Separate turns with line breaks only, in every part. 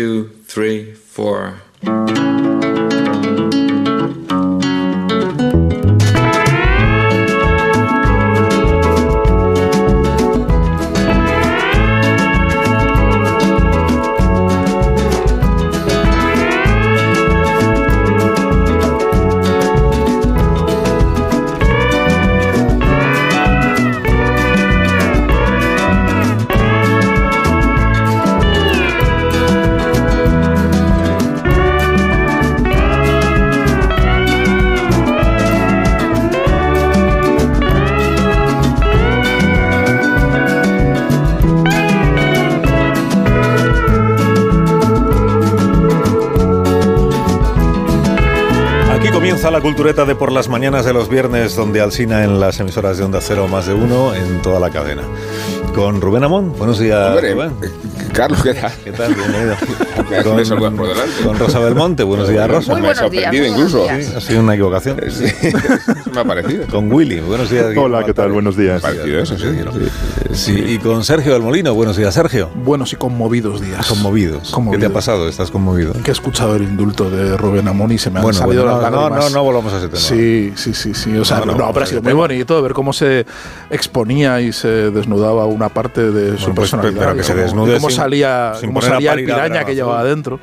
two, three, four.
Cultureta de por las mañanas de los viernes, donde Alcina en las emisoras de Onda Cero más de uno en toda la cadena. Con Rubén Amón. Buenos días,
Hombre,
Rubén.
Eh, Carlos, ¿qué tal?
¿Qué tal? Bienvenido.
Me saludas por delante.
con Rosa Belmonte. Buenos días, Rosa.
Muy
Me ha
buenos días,
sorprendido incluso.
Sí, ha sido una equivocación.
Sí, eso me ha parecido.
Con Willy. Buenos días.
Hola, ¿qué tal? Buenos días.
Parecido eso, sí.
Sí, y con Sergio del Molino. Buenos días, Sergio.
Buenos y conmovidos días.
Conmovidos. ¿Qué
Conmovido.
te ha pasado? ¿Estás conmovido?
Que he escuchado el indulto de Rubén Amón y se me han
Bueno,
salido
bueno,
las
no, no,
lágrimas.
no, no volvamos a ese tema.
Sí, sí, sí, sí. O sea,
No,
no,
no,
pero ha sido muy bonito ver cómo se exponía y se desnudaba una parte de su
Bueno, pues,
personalidad.
pero que se desnude sin-
salía, cómo salía el piraña que llevaba adentro.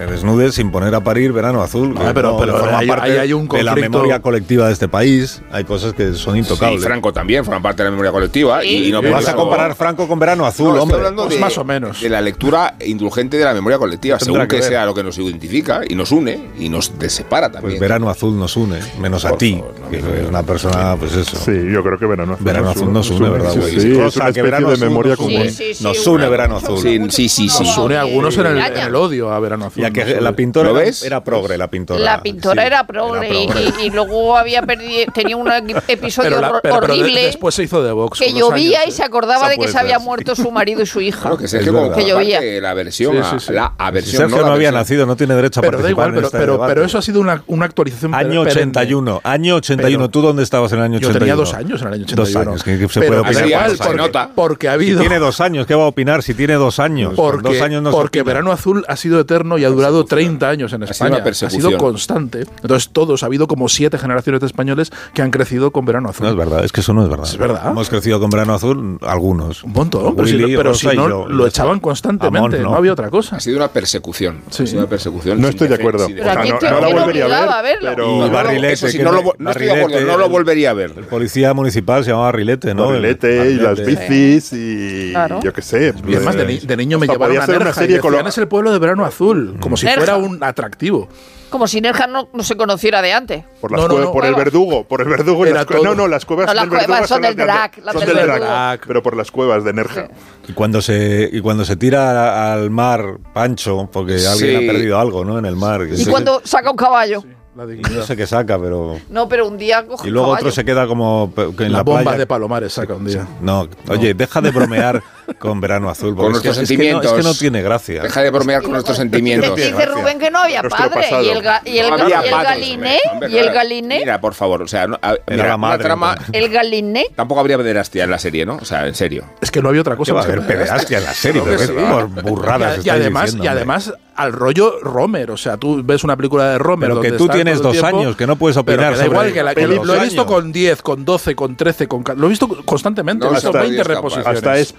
Se desnude sin poner a parir verano azul.
Ah, pero-
no
pero
forma
ahí-
parte
ahí hay un
de la memoria colectiva de este país. Hay cosas que son
Sí,
intocables.
Franco también forma parte de la memoria colectiva. Y, y no
¿Vas a comparar Franco con verano azul,
No, estoy
hombre?
hablando
Pues
de,
más o menos.
de la lectura indulgente de la memoria colectiva,
Tendrá
según
que
sea lo que nos identifica y nos une y nos separa también.
Pues verano azul nos une, menos a ti,
favor, no
que eres una persona, pues eso.
Sí, yo creo que verano azul.
Verano azul nos une, ¿verdad?
Sí, sí,
Cosa que verano
de memoria
nos
común.
une.
Sí, sí, sí,
Nos une verano azul.
Sí, sí, sí, sí.
Nos une a algunos en el odio a Verano Azul.
Ya que la pintora
¿Lo
era-
ves?
era progre, la pintora.
La pintora
Sí,
era progre y,
progre.
y- y luego había perdido, tenía un episodio
pero, la- pero- pero
horrible
después se hizo de Vox.
que llovía
años,
y
¿eh?
se acordaba
Esa
de que se había muerto su marido y su hija.
Claro, que
Es
Que llovía.
la versión,
Sí, sí, sí.
la aversión.
Sergio
no
no
la
había nacido, no tiene derecho a
Pero da
participar
igual,
en
pero,
este
pero,
debate.
pero eso ha sido una, una actualización
Año
perenne.
81, año 81.
Pero-
¿Tú dónde estabas en el año
Yo
81?
tenía dos años en el año 81.
Dos años, que, que se
Pero
puede
da
opinar.
igual, porque,
nota.
porque ha habido...
Tiene dos años, ¿qué va a opinar si tiene dos años?
Porque,
dos años no se
porque
opina.
Verano Azul ha sido eterno y ha durado 30 años en
sido
España. Ha
persecución.
sido constante. Entonces, todos, ha habido como siete generaciones de españoles que han crecido con Verano Azul.
No es verdad, es que eso no es verdad.
Es verdad.
Hemos crecido con verano azul algunos.
Un montón, pero, si, pero si no,
yo.
lo echaban constantemente,
Amón,
no.
no.
había otra cosa.
Ha sido una persecución.
Sí.
Ha sido una persecución.
No estoy de acuerdo.
sin
Pero
O
¿a
sea,
quién
no,
te-
no la volvería a ver, pero...
Y
No, no,
Barrilete,
no, lo, no estoy de acuerdo,
Barrilete,
no lo
el-
volvería a ver.
El policía municipal se llamaba Barrilete, ¿no?
Barrilete
El-
y las bicis y
Claro.
yo qué sé.
Y además, de, ni- de niño me llevaron a
una serie colo-
es el pueblo de Verano Azul, como si
Nerja.
fuera un atractivo.
Como si Nerja no, no se conociera de antes.
Por, las
No, no,
cuevas-
no.
por el verdugo, por el verdugo. las no, no, las cuevas
No, las
del verdugo
cuevas son del
de-
drag, las
son
del
del
verdugo.
drag, pero por las cuevas de Nerja.
Y cuando se y cuando se tira al mar Pancho porque alguien
Sí.
ha perdido algo, ¿no? En el mar.
Y cuando saca un caballo.
La
no sé qué saca, pero
No, pero un día coge
y luego otro se queda como en
La
la,
bomba
playa.
de Palomares saca un día.
No, oye, deja de bromear con verano azul, porque
Con
es que-
nuestros
es que, no, es que no
sentimientos.
tiene gracia.
Deja de bromear con nuestros sentimientos.
Dice, Rubén que no había
Nuestro
padre. Y el, ga- y el,
No había
y el galiné.
hombre,
Y el galiné.
Mira, por favor, o sea, no, a- mira,
la madre,
trama.
El galiné.
Tampoco habría pederastia en la serie, ¿no? O sea, en serio.
Es que no había otra
¿Qué
cosa.
va a haber pederastia en la serie? Pero
sí.
Por burradas
Y, además, y además al rollo Romer. O sea, tú ves una película de Romer.
Pero que
donde
tú tienes dos
tiempo,
años, que no puedes
pero
opinar
que da
sobre
igual que, la, que lo he visto
años.
con 10, con 12, con 13, con, lo he visto constantemente.
No
he visto
está
20
Dios capaz.
reposiciones.
Hasta es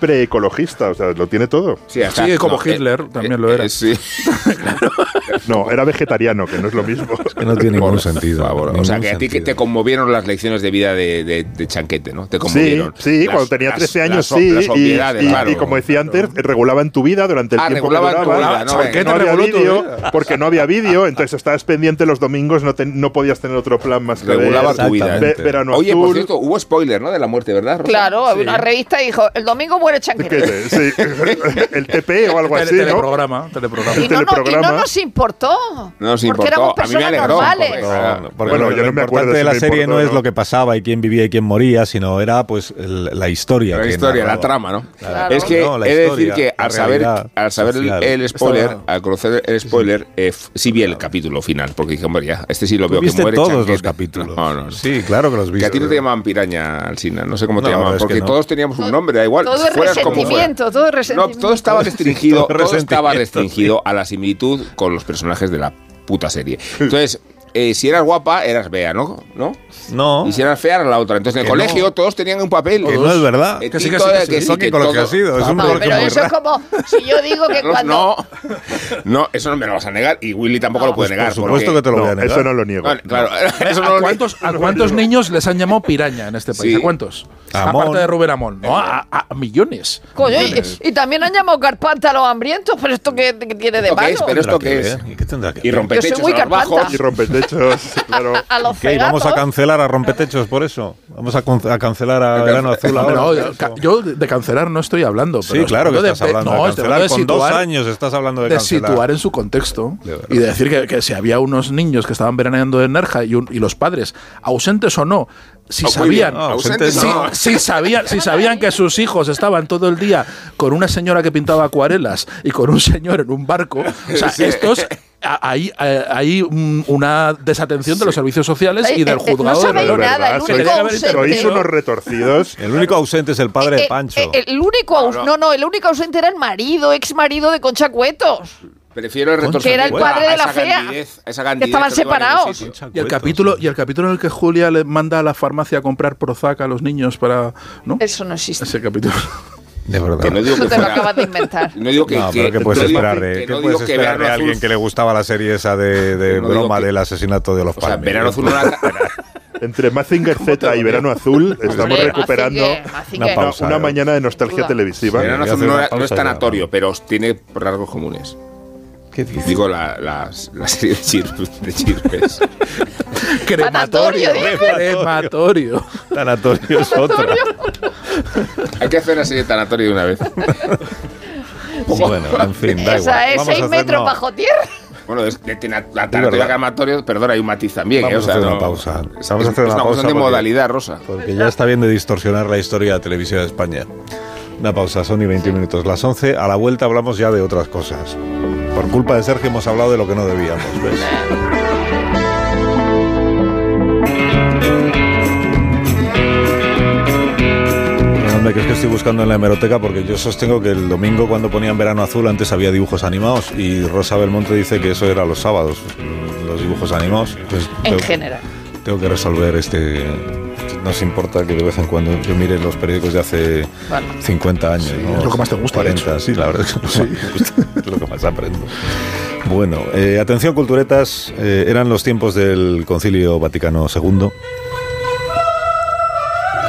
o sea, lo tiene todo.
Sí, hasta-
Sí, como
no, eh,
Hitler también lo era.
sí.
No, era vegetariano, que no es lo mismo.
Que no tiene ningún sentido.
favor. O sea, que a ti que te conmovieron las lecciones de vida de, de, de Chanquete, ¿no? Te conmovieron.
sí,
Las-
cuando tenía
las-
13 años
las-
sí.
las
y-
obviedades,
y,
claro.
y como decía antes, regulaban tu vida durante el
Ah,
tiempo que
tu
duraba.
vida, ¿no?
porque
¿Qué
no había
vida?
porque no había vídeo, entonces estabas pendiente los domingos, no, te- no podías tener otro plan más que
Regulaba
ver
tu vida.
verano
Oye,
azul.
por cierto, hubo spoiler, ¿no? De la muerte, ¿verdad? Rosa?
Claro,
Sí.
una revista y dijo: el domingo muere
¿Qué
Chanquete.
Sí, el TP o algo así, ¿no?
teleprograma, teleprograma.
Y no, no, y no
teleprograma.
nos importó.
No nos
Porque
importó.
éramos
A mí me
personas
alegró,
normales.
porque-
No, porque
Bueno,
lo,
yo
lo
no me acuerdo
importante de
si
la serie
importó
no es
no.
lo que pasaba y quién vivía y quién moría, sino era pues el- la historia.
La
que
historia, la trama, ¿no?
Claro.
Es que
No,
he de decir que al saber, al saber el,
social.
el spoiler, al conocer el spoiler, eh, sí vi el capítulo final, porque dije, hombre, ya, este sí lo veo que
viste
muere.
todos los capítulos.
No, no, no.
Sí, claro que los
Que
viste.
a ti no te llamaban piraña, Alcina, no sé cómo te
No,
llamaban,
que
porque
no.
todos teníamos un nombre, da igual.
Todo es
fueras como.
Resentimiento, todo es
No,
resentimiento.
todo estaba restringido,
Todo
todo estaba
resentimiento,
restringido a la similitud con los personajes de la puta serie. Entonces, eh, si eras guapa, eras Bea, ¿no? ¿No?
No.
Y si eras fea, era la otra. Entonces, en el
Que
colegio
no.
todos tenían un papel.
Que no es verdad.
Eh,
Que sí, que sí, que
eh,
sí.
que
que
que
con lo que ha sido. Es un
No, pero eso es como si yo digo que cuando...
no, no, eso no me lo vas a negar y Willy tampoco lo puede
Pues
negar.
por supuesto que te lo voy a negar.
eso no lo niego.
Claro, eso
¿A
lo
cuántos, ¿A cuántos niños les han llamado piraña en este país?
Sí.
¿A cuántos?
Amón.
Aparte de Rubén Amón. No, a, millones.
Coño, y,
Millones.
y también han llamado carpanta a los hambrientos, pero esto qué, qué tiene de
¿Esto qué
malo.
es? Pero esto
Tendrá
qué
que
es.
¿Y qué tendrá que
Y rompetechos
muy
a los
carpanta.
bajos.
Y rompetechos, claro.
A los
¿Qué? ¿Vamos a cancelar a Rompetechos por eso? ¿Vamos a, cancelar a Verano Azul ahora?
No,
por
yo,
eso?
ca- yo de cancelar no estoy hablando.
Sí,
pero
claro que
hablo de-
estás hablando
no,
de cancelar. Con
de
dos
situar-
años estás hablando de,
de
cancelar.
situar en su contexto
De
y de decir que, que si había unos niños que estaban veraneando en Nerja y, un- y los padres, ausentes o no, si
Oh, muy
sabían,
bien.
No,
Ausentes
ausentes
no.
si, sabían, si sabían que sus hijos estaban todo el día con una señora que pintaba acuarelas y con un señor en un barco, o sea,
Sí.
estos hay, eh, hay un- una desatención de los servicios sociales y del
eh, eh,
juzgado
no
de
sabéis
menores.
nada, el único ausente...
Sois unos retorcidos.
El único ausente es el padre de
Eh, eh,
Pancho.
eh, el único aus- no, no, el único ausente era el marido, ex marido de Concha Cuetos.
Prefiero el retorcer
que era el padre de la fea, que estaban separados.
Y el capítulo y el capítulo en el que Julia le manda a la farmacia a comprar Prozac a los niños para, ¿no?
Eso no existe.
Ese capítulo.
De verdad.
Que no digo
Eso
que
te lo
fuera-
acabas de inventar.
No digo que,
no,
que-
pero ¿qué puedes
no digo
esperar
que-
de,
que
¿qué
no
puedes
digo que
esperar de alguien
Azul-
que le gustaba la serie esa de, de
No digo
broma
que-
del asesinato de los
O sea? Verano Azul no era-
Entre Mazinger Z y Verano Azul estamos
Hombre,
recuperando
Mazinger, Mazinger.
Una pausa.
una mañana de nostalgia televisiva.
Verano Azul no, es tanatorio, pero tiene rasgos comunes.
¿Qué dices?
Digo la, las- la serie de chirpes.
Crematorio. Crematorio.
Tanatorio es otra.
Hay que hacer serie de tanatorio de una vez.
Bueno, en fin, da igual.
Esa es
Vamos a
6
hacer-
metros
no,
bajo tierra.
Bueno, es que tiene la tanatorio crematorio, perdón, hay un matiz también.
Vamos
¿eh?
a
O sea,
hacer una
no-
pausa.
Es,
Vamos a
es-
hacer
es
una
una
pausa
de modalidad, Rosa.
Porque ya está bien de distorsionar la historia de la televisión de España. Una pausa, son y 21 minutos. Las 11, a la vuelta hablamos ya de otras cosas. Por culpa de Sergio hemos hablado de lo que no debíamos, ¿ves? Que es que estoy buscando en la hemeroteca porque yo sostengo que el domingo cuando ponían verano azul antes había dibujos animados y Rosa Belmonte dice que eso era los sábados, los dibujos animados. Pues
En
tengo-
general.
tengo que resolver este. No se importa que de vez en cuando yo mire los periódicos de hace
Bueno.
50 años. ¿no?
es lo que más te gusta, de
40, sí, la verdad es que es lo que más me gusta, es lo que más aprendo. Bueno, eh, atención, culturetas. eh, eran los tiempos del Concilio Vaticano II,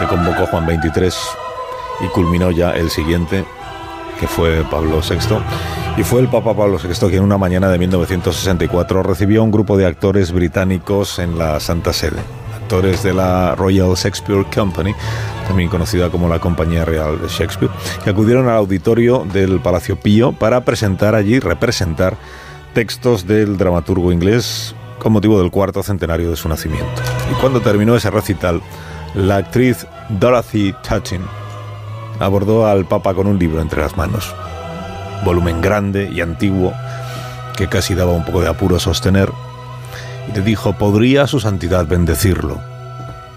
que convocó Juan XXIII y culminó ya el siguiente, que fue Pablo VI. Y fue el Papa Pablo VI quien una mañana de 1964 recibió a un grupo de actores británicos en la Santa Sede. Actores de la Royal Shakespeare Company, también conocida como la Compañía Real de Shakespeare, que acudieron al auditorio del Palacio Pío para presentar allí, representar textos del dramaturgo inglés con motivo del cuarto centenario de su nacimiento. Y cuando terminó ese recital, la actriz Dorothy Touching abordó al Papa con un libro entre las manos. Volumen grande y antiguo que casi daba un poco de apuro sostener. Y le dijo, ¿podría su santidad bendecirlo?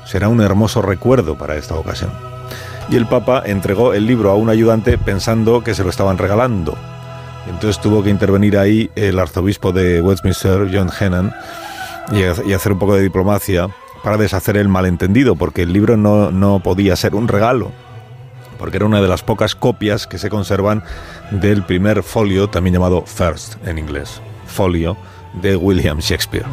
Será un hermoso recuerdo para esta ocasión. Y el Papa entregó el libro a un ayudante pensando que se lo estaban regalando. Entonces tuvo que intervenir ahí el arzobispo de Westminster, John Hennan, y, ha- y hacer un poco de diplomacia para deshacer el malentendido, porque el libro no, no podía ser un regalo, porque era una de las pocas copias que se conservan del primer folio, también llamado First en inglés, folio de William Shakespeare.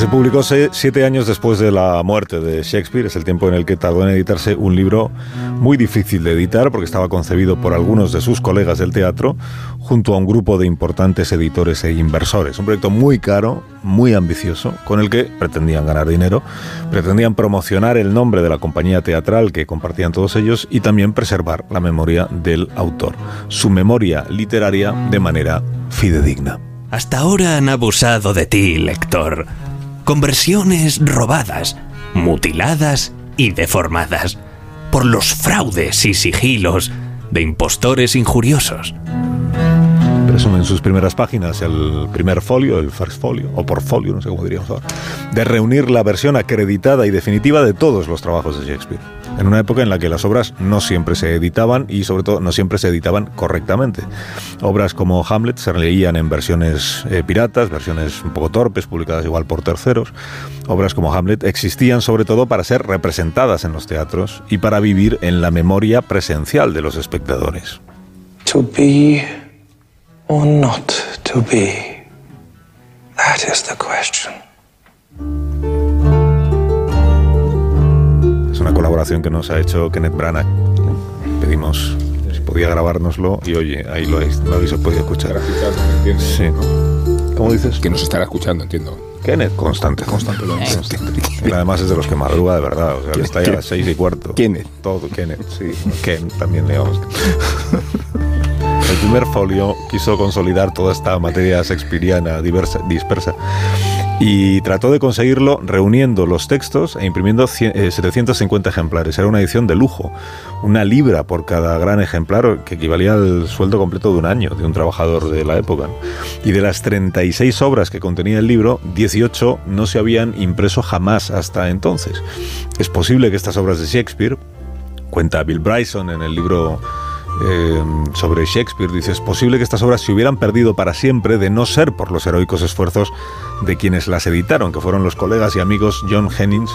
Se publicó siete años después de la muerte de Shakespeare. Es el tiempo en el que tardó en editarse un libro muy difícil de editar porque estaba concebido por algunos de sus colegas del teatro junto a un grupo de importantes editores e inversores. Un proyecto muy caro, muy ambicioso, con el que pretendían ganar dinero, pretendían promocionar el nombre de la compañía teatral que compartían todos ellos y también preservar la memoria del autor, su memoria literaria de manera fidedigna.
Hasta ahora han abusado de ti, lector. Con versiones robadas, mutiladas y deformadas. por los fraudes y sigilos de impostores injuriosos.
Presume en sus primeras páginas el primer folio, el first folio, o portfolio, no sé cómo diríamos ahora, de reunir la versión acreditada y definitiva de todos los trabajos de Shakespeare. En una época en la que las obras no siempre se editaban y sobre todo no siempre se editaban correctamente. Obras como Hamlet se leían en versiones eh, piratas, versiones un poco torpes, publicadas igual por terceros. Obras como Hamlet existían sobre todo para ser representadas en los teatros y para vivir en la memoria presencial de los espectadores.
To be or not to be? That is the question.
Es una colaboración que nos ha hecho Kenneth Branagh. Pedimos si podía grabárnoslo y oye, ahí lo habéis, lo habéis podido escuchar. Sí. ¿Cómo dices?
Que nos estará escuchando, entiendo.
Kenneth, constante. Constante. Él además es de los que madruga de verdad. O sea, está ya a las seis y cuarto.
Kenneth.
Todo, Kenneth, sí. Ken también, digamos. El primer folio quiso consolidar toda esta materia shakespeariana diversa, dispersa y trató de conseguirlo reuniendo los textos e imprimiendo cien- eh, 750 ejemplares. Era una edición de lujo, una libra por cada gran ejemplar, que equivalía al sueldo completo de un año de un trabajador de la época. Y de las 36 obras que contenía el libro, 18 no se habían impreso jamás hasta entonces. Es posible que estas obras de Shakespeare, cuenta Bill Bryson en el libro eh, sobre Shakespeare, dice, es posible que estas obras se hubieran perdido para siempre de no ser por los heroicos esfuerzos de quienes las editaron, que fueron los colegas y amigos John Hennings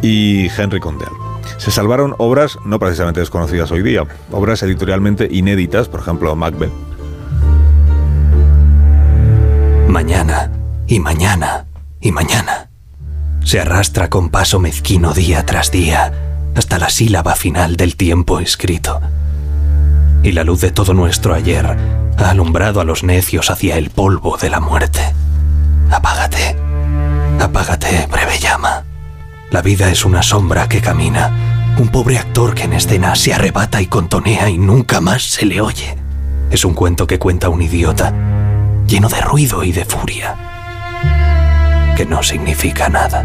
y Henry Condell. Se salvaron obras no precisamente desconocidas hoy día, obras editorialmente inéditas, por ejemplo Macbeth.
Mañana, y mañana, y mañana. Se arrastra con paso mezquino día tras día, hasta la sílaba final del tiempo escrito. Y la luz de todo nuestro ayer ha alumbrado a los necios hacia el polvo de la muerte. Apágate, apágate, breve llama. La vida es una sombra que camina, un pobre actor que en escena se arrebata y contonea y nunca más se le oye. Es un cuento que cuenta un idiota, lleno de ruido y de furia, que no significa nada.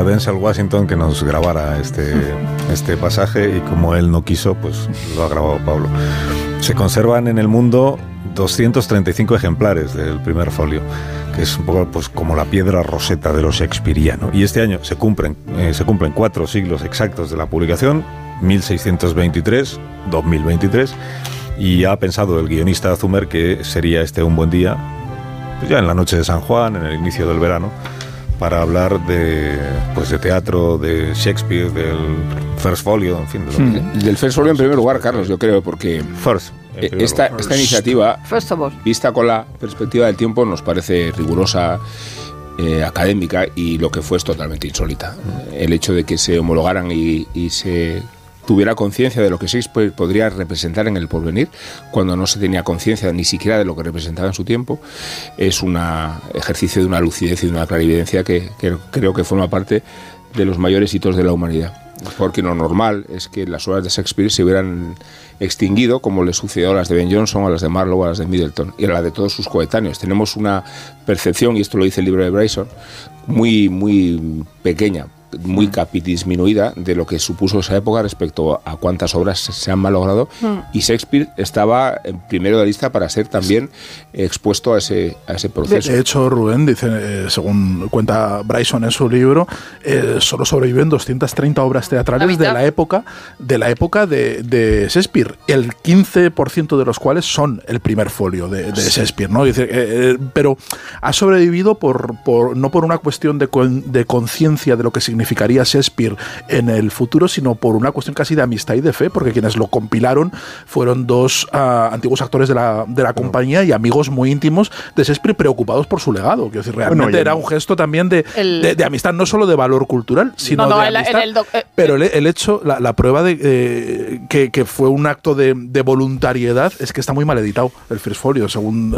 A Denzel Washington que nos grabara este, este pasaje y como él no quiso, pues lo ha grabado Pablo. Se conservan en el mundo 235 ejemplares del primer folio, que es un poco pues, como la piedra roseta de lo shakespeariano. Y este año se cumplen, eh, se cumplen cuatro siglos exactos de la publicación, 1623-2023, y ha pensado el guionista Zumer que sería este un buen día, pues ya en la noche de San Juan, en el inicio del verano, para hablar de, pues de teatro, de Shakespeare, del First Folio, en fin, de lo que-
Del First Folio en primer lugar, Carlos, yo creo, porque
First.
eh,
primer
esta, esta iniciativa,
First of all.
vista con la perspectiva del tiempo, nos parece rigurosa, eh, académica y lo que fue es totalmente insólita. El hecho de que se homologaran y, y se tuviera conciencia de lo que Shakespeare podría representar en el porvenir, cuando no se tenía conciencia ni siquiera de lo que representaba en su tiempo, es un ejercicio de una lucidez y de una clarividencia que, creo que forma parte de los mayores hitos de la humanidad. Porque lo normal es que las obras de Shakespeare se hubieran extinguido, como le sucedió a las de Ben Jonson, a las de Marlowe, a las de Middleton y a las de todos sus coetáneos. Tenemos una percepción, y esto lo dice el libro de Bryson, muy, muy pequeña, muy capidisminuida de lo que supuso esa época respecto a cuántas obras se han malogrado y Shakespeare estaba en primero de la lista para ser también expuesto a ese, a ese proceso.
De hecho, Rubén dice, eh, según cuenta Bryson en su libro, eh, solo sobreviven 230 obras
La
teatrales
mitad.
de la época de la época de, de Shakespeare, el 15% de los cuales son el primer folio de, de Shakespeare, ¿no? Dice, eh, eh, pero ha sobrevivido por, por no por una cuestión de, con- de conciencia de lo que significaría Shakespeare en el futuro, sino por una cuestión casi de amistad y de fe, porque quienes lo compilaron fueron dos ah, antiguos actores de la, de la compañía y amigos muy íntimos de Shakespeare preocupados por su legado. Quiero decir, realmente
Bueno,
era un gesto también de,
El-
de, de amistad, no solo de valor cultural, sino
No, no,
de amistad.
el doc- eh,
pero el, el hecho, la, la prueba de eh, que, que fue un acto de, de voluntariedad es que está muy mal editado el First Folio, según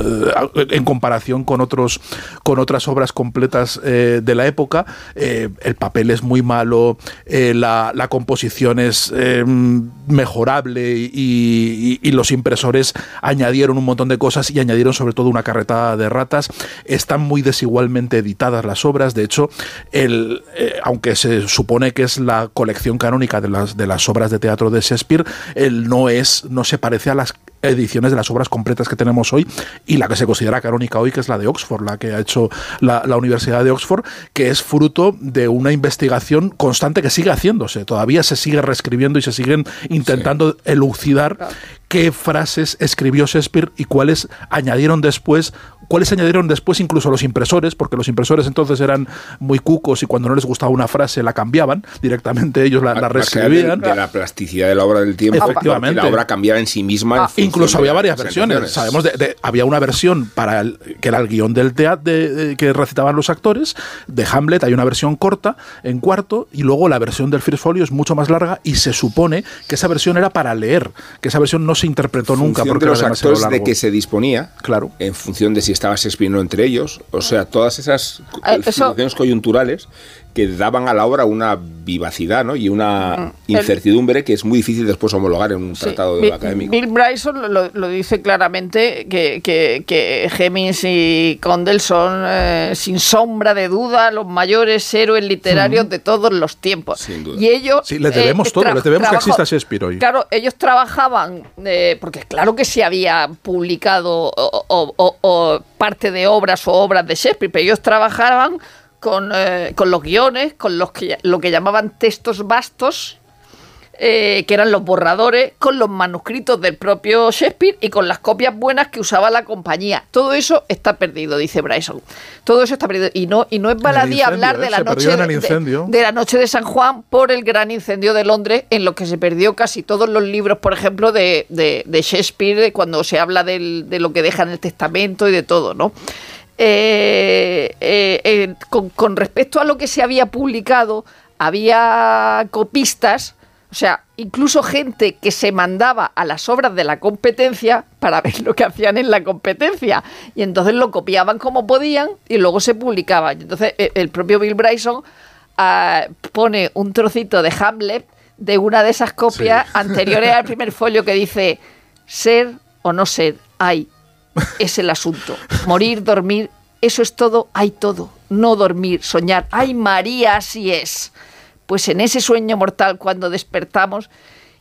eh, en comparación con otros con otras obras completas eh, de la época. eh, el papel es muy malo, eh, la, la composición es eh, mejorable y, los impresores añadieron un montón de cosas y añadieron sobre todo una carretada de ratas. Están muy desigualmente editadas las obras. De hecho, el, eh, aunque se supone que es la colección canónica de las, de las obras de teatro de Shakespeare, él no es, no se parece a las ediciones de las obras completas que tenemos hoy y la que se considera canónica hoy, que es la de Oxford, la que ha hecho la, la Universidad de Oxford, que es fruto de una investigación constante que sigue haciéndose. Todavía se sigue reescribiendo y se siguen intentando elucidar qué frases escribió Shakespeare y cuáles añadieron después, cuáles añadieron después incluso los impresores, porque los impresores entonces eran muy cucos y cuando no les gustaba una frase la cambiabian, directamente ellos la, la reescribían.
De, de la plasticidad de la obra del tiempo.
Efectivamente.
La obra cambiaba en sí misma. en
Ah, incluso
de
había varias versiones. Sabemos de, de- había una versión para el, que era el guion del teatro que recitaban los actores de Hamlet. Hay una versión corta en cuarto y luego la versión del First Folio es mucho más larga y se supone que esa versión era para leer, que esa versión no se interpretó nunca
función
porque
de
era
los
demasiado
actores de
largo.
que se disponía,
Claro.
en función de si estaba Shakespeare entre ellos, o sea, todas esas
Eh, eso-
situaciones coyunturales que daban a la obra una vivacidad ¿no? y una
Mm.
incertidumbre que es muy difícil después homologar en un
Sí,
tratado
Bill,
académico.
Bill Bryson lo, lo dice claramente que, que, que Hemmings y Condell son, eh, sin sombra de duda, los mayores héroes literarios de todos los tiempos.
Sin duda.
Y ellos.
Sí, les debemos todo,
tra-
les debemos que exista Shakespeare hoy.
Claro, ellos trabajaban, eh, porque claro que se había publicado o, o- o- o parte de obras o obras de Shakespeare, pero ellos trabajaban con, eh, con los guiones, con los que, lo que llamaban textos vastos, eh, que eran los borradores, con los manuscritos del propio Shakespeare y con las copias buenas que usaba la compañía. Todo eso está perdido, dice Bryson. Todo eso está perdido. Y no, y no es baladí hablar de
¿eh?
la noche de- la noche de San Juan por el gran incendio de Londres, en lo que se perdió casi todos los libros, por ejemplo, de, de- de Shakespeare, cuando se habla del- de lo que deja en el testamento y de todo, ¿no? Eh, eh, eh, con, con respecto a lo que se había publicado, había copistas, o sea, incluso gente que se mandaba a las obras de la competencia para ver lo que hacían en la competencia. Y entonces lo copiaban como podían y luego se publicaba. Y entonces eh, el propio Bill Bryson ah, pone un trocito de Hamlet de una de esas copias anteriores al primer folio que dice ser o no ser, hay, es el asunto. Morir, dormir, eso es todo, hay todo. No dormir, soñar, ay María, así es. Pues en ese sueño mortal cuando despertamos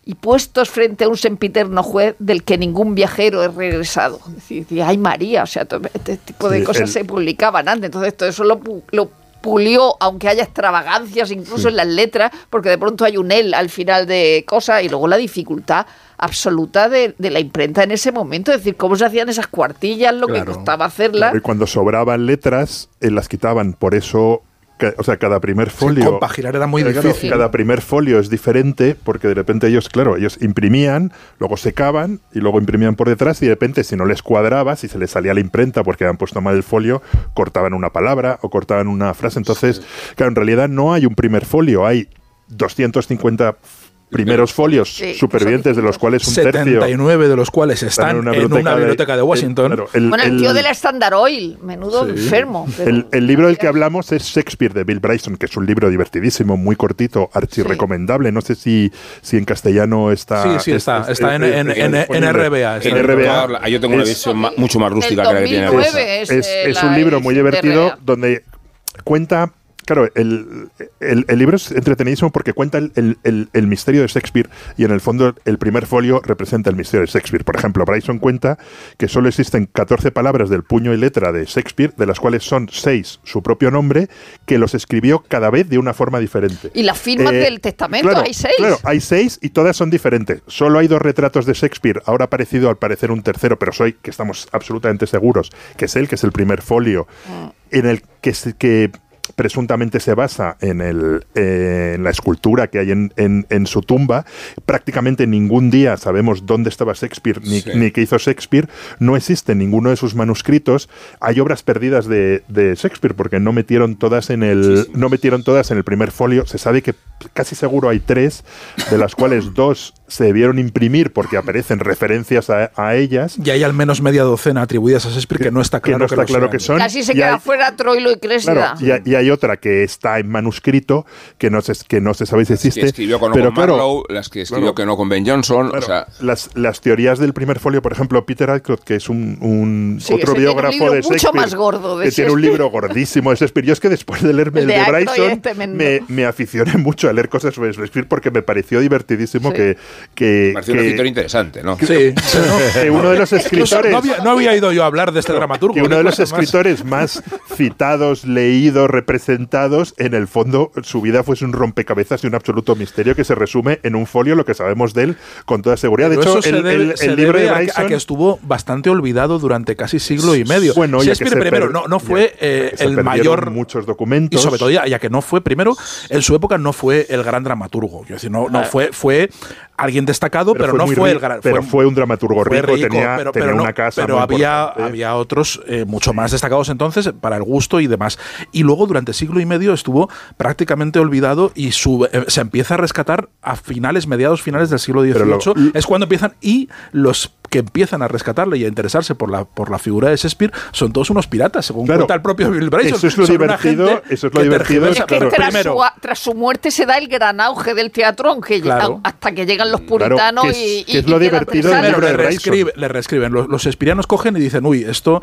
y puestos frente a un sempiterno juez del que ningún viajero es regresado. Es decir, ay María, o sea, todo este tipo de
Sí,
cosas
el-
se publicaban antes. Entonces todo eso lo, lo pulió, aunque haya extravagancias incluso en las letras, porque de pronto hay un él al final de cosas y luego la dificultad absoluta de, de la imprenta en ese momento, es decir, cómo se hacían esas cuartillas, lo que costaba hacerlas.
Y cuando sobraban letras, eh, las quitaban. Por eso, o sea, cada primer folio.
compaginar era muy
claro,
difícil.
cada primer folio es diferente porque de repente ellos, claro, ellos imprimían, luego secaban y luego imprimían por detrás y de repente si no les cuadraba, si se les salía la imprenta porque habían puesto mal el folio, cortaban una palabra o cortaban una frase. Entonces, claro, en realidad no hay un primer folio, hay 250 primeros folios
Sí,
supervivientes de los cuales un tercio
79 de los cuales están en una biblioteca de, Washington.
claro, el-
bueno, el,
el-
tío de la Standard Oil, menudo
Sí.
enfermo. pero-
el, el libro del que hablamos es Shakespeare de Bill Bryson, que es un libro divertidísimo, muy cortito, archi recomendable. No sé si, si en castellano está.
Sí, sí, está. Está en- en- en- en RBA,
En RBA.
Ah, Yo tengo una visión ma- mucho más rústica
El
que la que tiene
2009
Rosa.
es,
es, un libro muy divertido donde cuenta. Claro, el, el- el libro es entretenidísimo porque cuenta el, el- misterio de Shakespeare y en el fondo el primer folio representa el misterio de Shakespeare. Por ejemplo, Bryson cuenta que solo existen 14 palabras del puño y letra de Shakespeare, de las cuales son 6 su propio nombre, que los escribió cada vez de una forma diferente.
Y las firmas
Eh,
del testamento,
claro,
hay seis.
Claro, hay seis y todas son diferentes. Solo hay dos retratos de Shakespeare. Ahora ha aparecido al parecer un tercero, pero soy que estamos absolutamente seguros que es él, que es el primer folio,
Mm.
en el que, se- que presuntamente se basa en, el, eh, en la escultura que hay en, en- en su tumba. Prácticamente ningún día sabemos dónde estaba Shakespeare ni,
Sí.
ni qué hizo Shakespeare. No existe ninguno de sus manuscritos. Hay obras perdidas de, de Shakespeare porque no metieron todas en el
Muchísimas.
no metieron todas en el primer folio. Se sabe que casi seguro hay tres, de las cuales dos se debieron imprimir porque aparecen referencias a, a ellas.
Y hay al menos media docena atribuidas a Shakespeare que no está
que
claro
no está claro que son.
Casi se
y
queda
hay-
fuera Troilo y Crésida.
Claro, y, y hay otra que está en manuscrito, que no se, que no se sabe si
Las que
existe.
escribió con
pero
Owen
claro,
Marlowe, las que escribió
claro.
que no con Ben Johnson.
Claro,
o sea,
las, las teorías del primer folio, por ejemplo, Peter Adcroft, que es un, un
Sí,
otro
un
biógrafo
libro
de
mucho
Shakespeare,
más gordo de
que tiene un libro gordísimo de Shakespeare. Yo es que después de leerme
El
el,
de
Bryson, me, me aficioné mucho a leer cosas sobre Shakespeare porque me pareció divertidísimo
Sí.
que, que,
pareció un
que-
escritor interesante, ¿no?
Sí.
que uno de los escritores
No había, no había ido yo a hablar de este dramaturgo.
que uno de los
cosa más.
escritores más citados, leídos, representados, en el fondo su vida fue un rompecabezas y un absoluto misterio que se resume en un folio lo que sabemos de él con toda seguridad. De
Pero
hecho,
eso se
el,
debe,
el- el libro de
a que-
Bryson
a, que estuvo bastante olvidado durante casi siglo y medio.
Bueno, ya que
Shakespeare primero no, no
ya
fue
que
eh, el mayor
muchos
y
documentos
sobre todo ya, ya que no fue primero en su época no fue el gran dramaturgo. Quiero decir, no, no fue fue alguien destacado, pero, no
muy
fue
ri-
el gran.
pero fue un dramaturgo rico,
rico,
tenía,
pero,
tenía
pero no-
una casa
pero
muy
había, había otros eh, mucho más destacados entonces para el gusto y demás. Y luego durante siglo y medio estuvo prácticamente olvidado y su- eh, se empieza a rescatar a finales, mediados finales del siglo
Pero lo-
XVIII. es cuando empiezan y los que empiezan a rescatarle y a interesarse por la, por la figura de Shakespeare son todos unos piratas, según
Claro.
cuenta el propio Bill Bryson.
Eso es lo
Son
divertido, eso es lo
que
divertido,
tergiversa-
Es que
Claro.
tras,
primero,
su, tras su muerte se da el gran auge del teatro, aunque
Claro.
hasta que llegan los puritanos
que es-
y,
que es lo divertido del libro
le,
de Bryson.
reescribe- le reescriben. Los, los espirianos cogen y dicen, uy, esto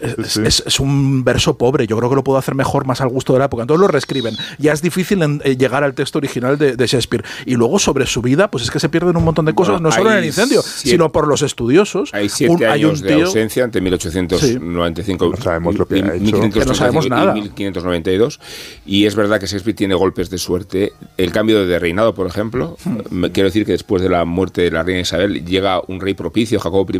es,
Sí.
es- es un verso pobre, yo creo que lo puedo hacer mejor, más al gusto de la época. Entonces lo reescriben. Ya es difícil en- eh, llegar al texto original de, de Shakespeare. Y luego sobre su vida, pues es que se pierden un montón de cosas,
Bueno,
no solo en el incendio,
siete-
sino por los estudiosos.
Hay siete
Un- hay
años de ausencia entre 1895
No sabemos lo que
y
ha hecho.
1595
Que no sabemos
y
nada.
1592. Y es verdad que Shakespeare tiene golpes de suerte. El cambio de reinado, por ejemplo,
Hmm.
quiero decir que después de la muerte de la reina Isabel llega un rey propicio, Jacobo I,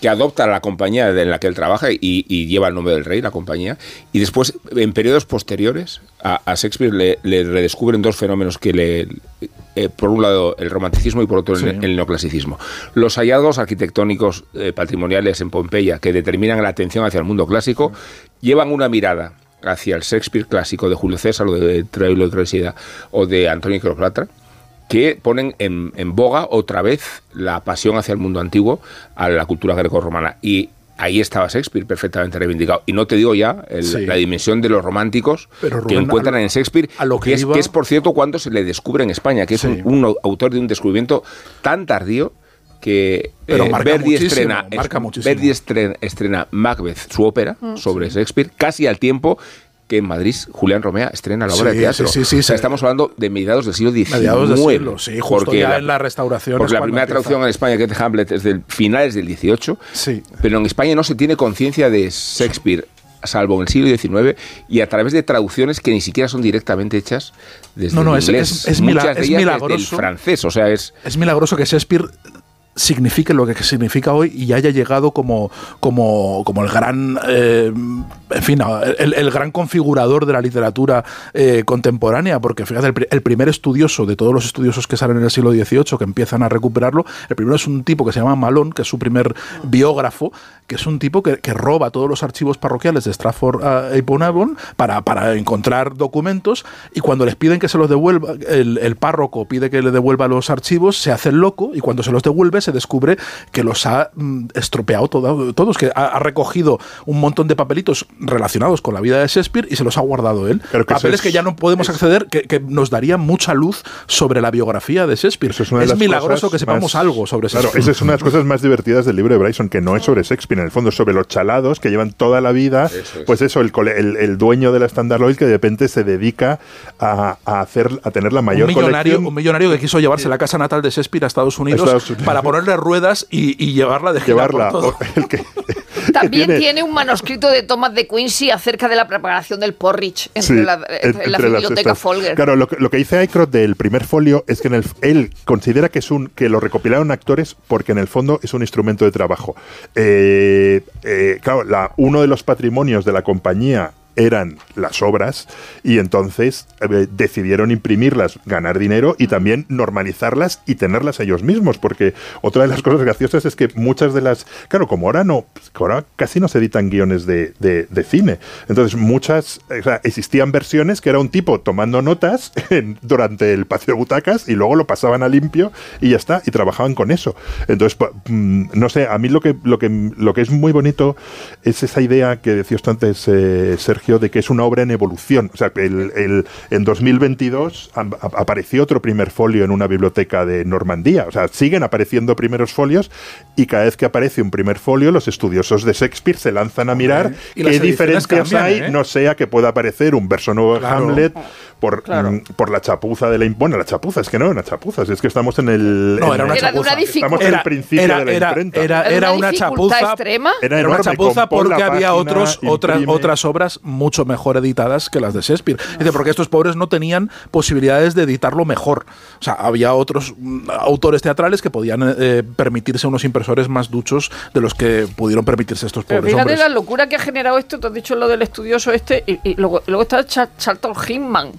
que adopta la compañía en la que él trabaja y, y lleva el nombre del rey, la compañía. Y después, en periodos posteriores, a, a Shakespeare le, le redescubren dos fenómenos que le... eh, por un lado el romanticismo y por otro el-
Sí.
el, neoclasicismo. Los hallazgos arquitectónicos eh, patrimoniales en Pompeya que determinan la atención hacia el mundo clásico llevan una mirada hacia el Shakespeare clásico de Julio César o de Troilo y Cressida o de Antonio Cleopatra que ponen en, en boga otra vez la pasión hacia el mundo antiguo, a la cultura greco-romana. Y ahí estaba Shakespeare perfectamente reivindicado. Y no te digo ya el-
Sí.
la dimensión de los románticos
Pero,
que encuentran
a lo-
en Shakespeare,
a lo que
que, es,
iba-
que es, por cierto, cuando se le descubre en España, que es
Sí.
un, un autor de un descubrimiento tan tardío que
Pero
eh,
marca
Verdi,
muchísimo,
estrena,
marca muchísimo.
Verdi estrena, estrena Macbeth, su ópera,
Mm,
sobre Shakespeare, casi al tiempo que en Madrid Julián Romea estrena la obra
Sí,
de teatro.
sí, sí, sí,
O sea, estamos hablando de mediados del siglo XIX.
Mediados del siglo, sí, justo
porque
ya en la restauración
Porque
es
la primera
empieza.
traducción en España, que es de Hamlet, es del finales del XVIII.
Sí.
Pero en España no se tiene conciencia de Shakespeare, salvo en el siglo XIX, y a través de traducciones que ni siquiera son directamente hechas desde
No, no,
el
es-
inglés.
es- es mila-
Muchas de
es
ellas desde el
milagroso.
francés. O sea, es.
Es milagroso que Shakespeare signifique lo que significa hoy y haya llegado como, como, como el gran eh, en fin el, el gran configurador de la literatura eh, contemporánea porque fíjate el, pri- el primer estudioso de todos los estudiosos que salen en el siglo XVIII que empiezan a recuperarlo el primero es un tipo que se llama Malone que es su primer biógrafo que es un tipo que, roba todos los archivos parroquiales de Stratford eh, upon Avon para, para encontrar documentos y cuando les piden que se los devuelva, el, el párroco pide que le devuelva los archivos, se hace el loco y cuando se los devuelve se descubre que los ha mm, estropeado todo- todos, que ha, ha recogido un montón de papelitos relacionados con la vida de Shakespeare y se los ha guardado él.
Claro que
Papeles
es-
que ya no podemos acceder, que, que nos darían mucha luz sobre la biografía de Shakespeare.
Eso es una de
es
las
milagroso que sepamos
más-
algo sobre
Claro,
Shakespeare.
esa es una de las cosas más divertidas del libro de Bryson, que no es sobre Shakespeare, en el fondo es sobre los chalados que llevan toda la vida,
Eso es.
pues eso, el, cole- el, el dueño de la Standard Oil que de repente se dedica a, a hacer, a tener la mayor
un millonario,
colección.
un millonario que quiso llevarse la casa natal de Shakespeare a Estados Unidos,
Estados Unidos.
para ponerle ruedas y, y llevarla de
llevarla.
por todo.
o- el que-
También
tiene-
tiene, un manuscrito de Thomas de Quincy acerca de la preparación del porridge entre
Sí,
la, entre la biblioteca. Folger.
Claro, lo que, lo que dice Aycroft del primer folio es que en el, él considera que es un que lo recopilaron actores porque en el fondo es un instrumento de trabajo. Eh, eh, claro, la, uno de los patrimonios de la compañía eran las obras y entonces eh, decidieron imprimirlas, ganar dinero y también normalizarlas y tenerlas ellos mismos, porque otra de las cosas graciosas es que muchas de las, claro, como ahora no, ahora casi no se editan guiones de, de- cine, entonces muchas, o sea, existían versiones que era un tipo tomando notas en- durante el patio de butacas y luego lo pasaban a limpio y ya está, y trabajaban con eso. Entonces, mm, no sé, a mí lo que, lo que, lo que es muy bonito es esa idea que decía usted antes, eh, Sergio, Sergio, de que es una obra en evolución. O sea, que el, el- en 2022 am- a- apareció otro primer folio en una biblioteca de Normandía. O sea, siguen apareciendo primeros folios y cada vez que aparece un primer folio, los estudiosos de Shakespeare se lanzan a mirar qué diferencias
cambian,
hay,
¿eh?
no sea que pueda aparecer un verso nuevo de
Claro.
Hamlet por,
Claro.
mm, por la chapuza de la... Bueno, la chapuza, es que no, una chapuza, es que estamos en el...
No,
en-
era una
Era de una
chapuza.
dificultad.
Estamos en el principio
era,
de la
era-
imprenta.
era-
¿Era
era
una
una chapuza
extrema?
Era
Era una chapuza
la
porque había otros, otras, otras obras mucho mejor editadas que las de Shakespeare. Dice, porque estos pobres no tenían posibilidades de editarlo mejor. O sea, había otros mm, autores teatrales que podían eh, permitirse unos impresores más duchos de los que pudieron permitirse estos
Pero
pobres
fíjate
hombres.
la locura que ha generado esto, te has dicho lo del estudioso este, y, y luego, luego está Cha- Charlton Hinman.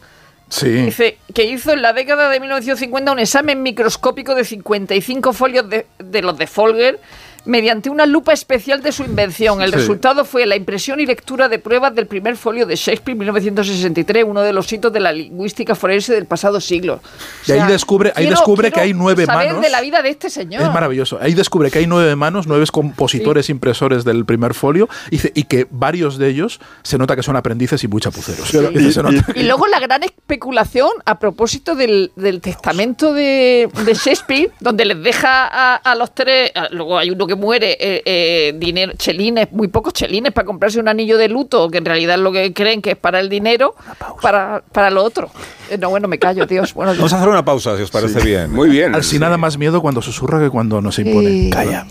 Dice que hizo en la década de 1950 un examen microscópico de 55 folios de los de Folger mediante una lupa especial de su invención. El
Sí.
resultado fue la impresión y lectura de pruebas del primer folio de Shakespeare 1963, uno de los hitos de la lingüística forense del pasado siglo.
Y ahí descubre- ahí descubre que hay nueve
saber
manos.
de la vida de este señor.
Es maravilloso. Ahí descubre que hay nueve manos, nueve compositores impresores del primer folio y, y que varios de ellos se nota que son aprendices y muy chapuceros. Dice,
y-
nota-
Y luego la gran especulación a propósito del, del testamento de, de Shakespeare, donde les deja a, a los tres, a- luego hay uno que muere, eh, eh, dinero, chelines, muy pocos chelines para comprarse un anillo de luto, que en realidad es lo que creen que es para el dinero, para, para lo otro. Eh, No, bueno, me callo, Dios. Bueno,
Vamos a hacer una pausa, si os parece bien.
Muy bien.
Al sin nada más miedo cuando susurra que cuando no se impone.
Sí.
Calla.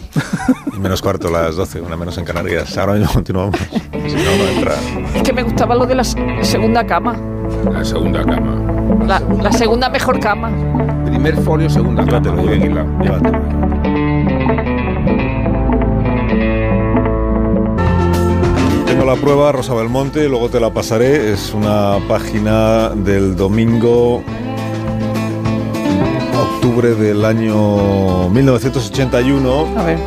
Y menos cuarto, las 12, una menos en Canarias. Ahora mismo continuamos. Si no, no entra.
es que me gustaba lo de la segunda cama,
La segunda cama.
la, la segunda mejor cama.
Primer folio, segunda cama.
Llévatelo, llévatelo. La prueba, Rosa Belmonte, luego te la pasaré. Es una página del domingo octubre del año 1981
A ver,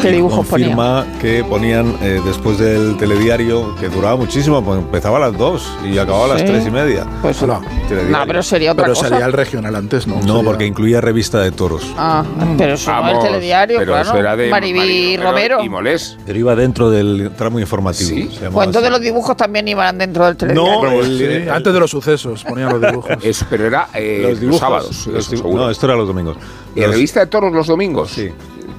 qué dibujos ponía.
confirma que ponían eh, después del telediario, que duraba muchísimo, pues empezaba a las 2 y acababa a las
Sí.
3 y media.
Pues.
Telediario.
no, pero sería otra
Pero
cosa.
salía el regional antes, ¿no?
No,
Sería-
porque incluía revista de toros.
Ah, pero eso no es
Vamos,
el telediario,
pero
claro.
eso era de
Maribí Romero.
y Molés.
Pero iba dentro del tramo informativo.
Sí.
Pues entonces
así.
los dibujos también iban dentro del telediario.
No, el-
Sí,
el-
antes de los sucesos ponían los dibujos.
Eso, pero era eh,
los
los,
dibujos.
sábados.
los no, esto era los domingos.
¿Y la
Los-
revista de toros los domingos?
Sí.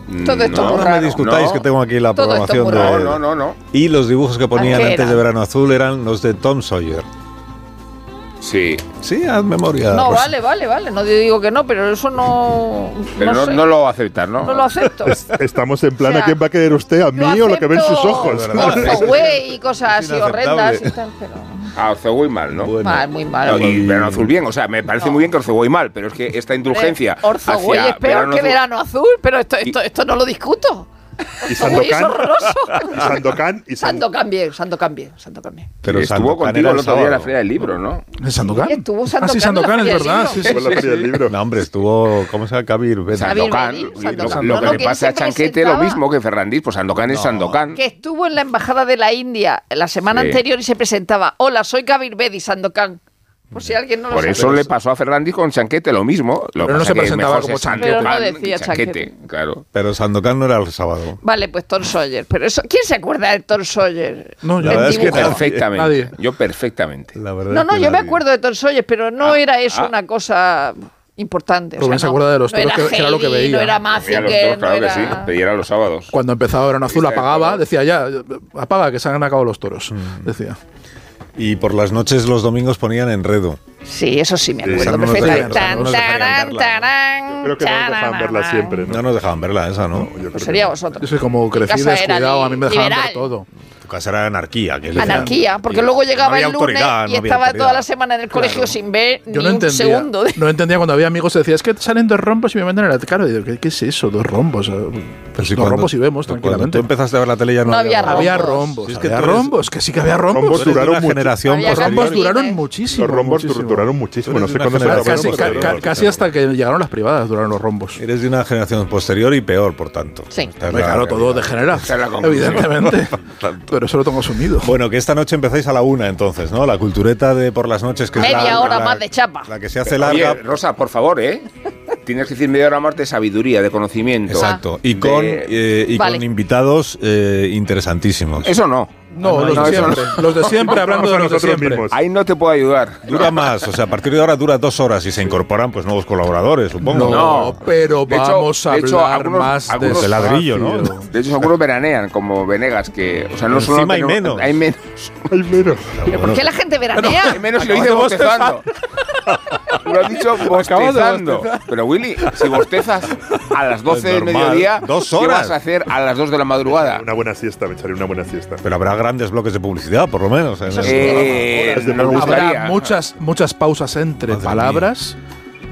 Mm,
Todo esto
no,
No me discutáis
No.
que tengo aquí la
Todo
programación de.
No, no, no, no.
Y los dibujos que ponían
¿A qué
antes de Verano Azul eran los de Tom Sawyer.
Sí,
Sí, haz memoria.
No,
Rosa.
vale, vale, vale. No digo que no, pero eso no.
pero no,
sé.
no lo aceptas, ¿no?
No lo acepto.
Estamos en plan,
O sea,
¿a quién va a querer usted? ¿A mí o lo que ven sus ojos?
Orzoway y cosas así horrendas y tal, pero.
A Orcegoy mal, ¿no?
Bueno.
Mal, muy mal.
No, y Verano Azul bien, o sea, me parece muy bien que Orcegoy mal, pero es que esta indulgencia
Orzoway es peor que verano azul, pero esto, esto, esto no lo discuto.
Y Sandokan, y Sandokan, y San-
Sandokan bien, Sandokan bien, Sandokan bien.
Pero
estuvo
Sandokan
contigo el otro día en la. Feria del Libro, ¿no?
¿En Sandokan?
Sí, estuvo
Ah,
Sandokan
sí, Sandokan, es verdad. Sí,
la feria del libro.
No, hombre, estuvo. ¿Cómo se llama? Kabir
Sandokan. Lo, que le pasa a Chanquete lo mismo que Ferrandis, pues Sandokan es Sandokan.
Que estuvo en la embajada de la India la semana anterior y se presentaba. Hola, soy Kabir Bedi, Sandokan. Por si alguien no lo
Por
sabe.
eso le pasó a Ferrandis con Chanquete lo mismo. Lo
Pero no se
que
presentaba como Chanquete.
Pero no decía
que
Chanquete.
Claro.
Pero Sandokan no era el sábado.
Vale, pues Tom Sawyer. Pero eso, ¿quién se acuerda de Tom Sawyer?
No,
La
yo-
verdad es que.
Perfectamente.
Nadie.
Yo perfectamente.
La verdad
No,
es
no,
que
yo me
nadie.
acuerdo de Tom Sawyer, pero no
Ah,
era eso
ah.
una cosa importante. o
Rubén
sea,
se
no-
acuerda de los
no
toros
era
que- que era lo que veía.
No era Mazinger,
toros,
no
claro que
era...
sí. Pediera los sábados.
Cuando empezaba Verano Azul apagaba, decía ya, apaga, que se han acabado los toros.
Mm.
Decía.
Y por las noches, los domingos ponían enredo.
Sí, eso sí me
Sí,
acuerdo
no nos
perfectamente.
no verla,
tarán,
Creo que no nos dejaban
tarán,
verla
tarán.
siempre,
No
¿no?
nos dejaban verla, esa, ¿no?
Yo creo
Pues
que
sería
no.
vosotros.
Yo soy como crecí descuidado, a mí me dejaban
liberal.
ver todo.
Tu casa era anarquía. Que.
Anarquía, porque
Y
luego
no
llegaba
había
el lunes
autoridad,
y
no había
estaba
autoridad.
toda la semana en el colegio sin ver
Yo
ni
no
un
entendía,
segundo. de-
no entendía cuando había amigos que decían, es que salen dos rombos y me venden el claro. Y digo, ¿qué, qué es eso? Dos rombos.
Pero
Pues
si
dos
cuando-
rombos y vemos
Cuando
tranquilamente.
tú empezaste a ver la tele ya no,
No había rombos.
Había rombos.
Si es que
había rombos, que sí que había
Rombos
rombos.
Duraron.
Generación
Los rombos duraron muchísimo.
Los rombos
muchísimo.
duraron muchísimo. No sé cuándo se
Casi, ca- ca- casi hasta que llegaron las privadas duraron los rombos.
Eres de una generación posterior y peor, por tanto.
Sí.
Es
claro, todo degenera.
Es.
Evidentemente. Pero eso lo tengo asumido.
Bueno, que esta noche empezáis a la una entonces, ¿no? La cultureta de por las noches que es
Media
la-
hora
la-
más de chapa.
La que se hace larga.
Rosa, por favor, ¿eh? Tienes que decir media hora más de sabiduría, de conocimiento.
Exacto. Y
De-
con, eh, y
Vale.
con invitados eh, interesantísimos.
Eso no.
No,
no,
los,
no,
de siempre, los de siempre, hablando de los de siempre.
mismos.
Ahí no te puedo ayudar.
Dura más, o sea, a partir de ahora dura dos horas y se incorporan pues nuevos colaboradores, supongo.
No,
No.
pero
De hecho-
vamos a
de hecho,
hablar
algunos-
más
algunos-
De ladrillo, ¿no?
De hecho, algunos veranean, como Venegas, que. O sea, no solo.
Encima hay
tenemos-
menos.
Hay menos.
Ay, menos.
¿Pero por qué la gente
Hay
veranea?
menos y lo dice bostezando. Lo has dicho bostezando. Pero Willy, si bostezas a las 12 del
normal.
mediodía,
Dos
¿qué vas a hacer a las 2 de la madrugada?
Una buena siesta, me echaré una buena siesta.
Pero habrá grandes bloques de publicidad, por lo menos. en el
Eh.
Habrá muchas, muchas pausas entre
Madre
palabras,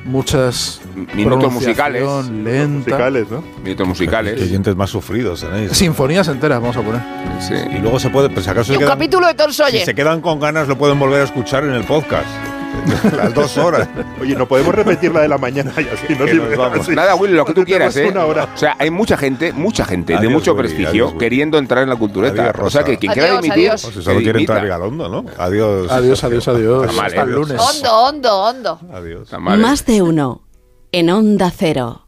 muchas
Minutos musicales.
lenta,
Musicales, ¿no?
Minutos musicales.
oyentes más sufridos tenéis.
sinfonías enteras, vamos a poner.
Sí.
Y luego se puede, pues si acaso
Y
se
un
quedan,
capítulo de Tom
si se quedan con ganas lo pueden volver a escuchar en el podcast. Las dos horas.
Oye, no podemos repetir la de la mañana y así no
Que
sirve.
nos vamos.
así.
Nada, Willy, lo que tú quieras, ¿eh?
Una hora.
O sea, hay mucha gente, mucha gente de mucho
Willy,
prestigio
adiós,
queriendo entrar en la cultureta.
Adiós,
o sea,
Rosa.
que quien quiera dimitir.
adiós.
Que
solo quiere entrar Vigalondo, ¿no? Adiós.
Adiós, adiós, adiós. Hasta el
¿eh?
lunes.
Hondo, hondo, hondo.
Adiós.
¿eh?
Más de uno en Onda Cero.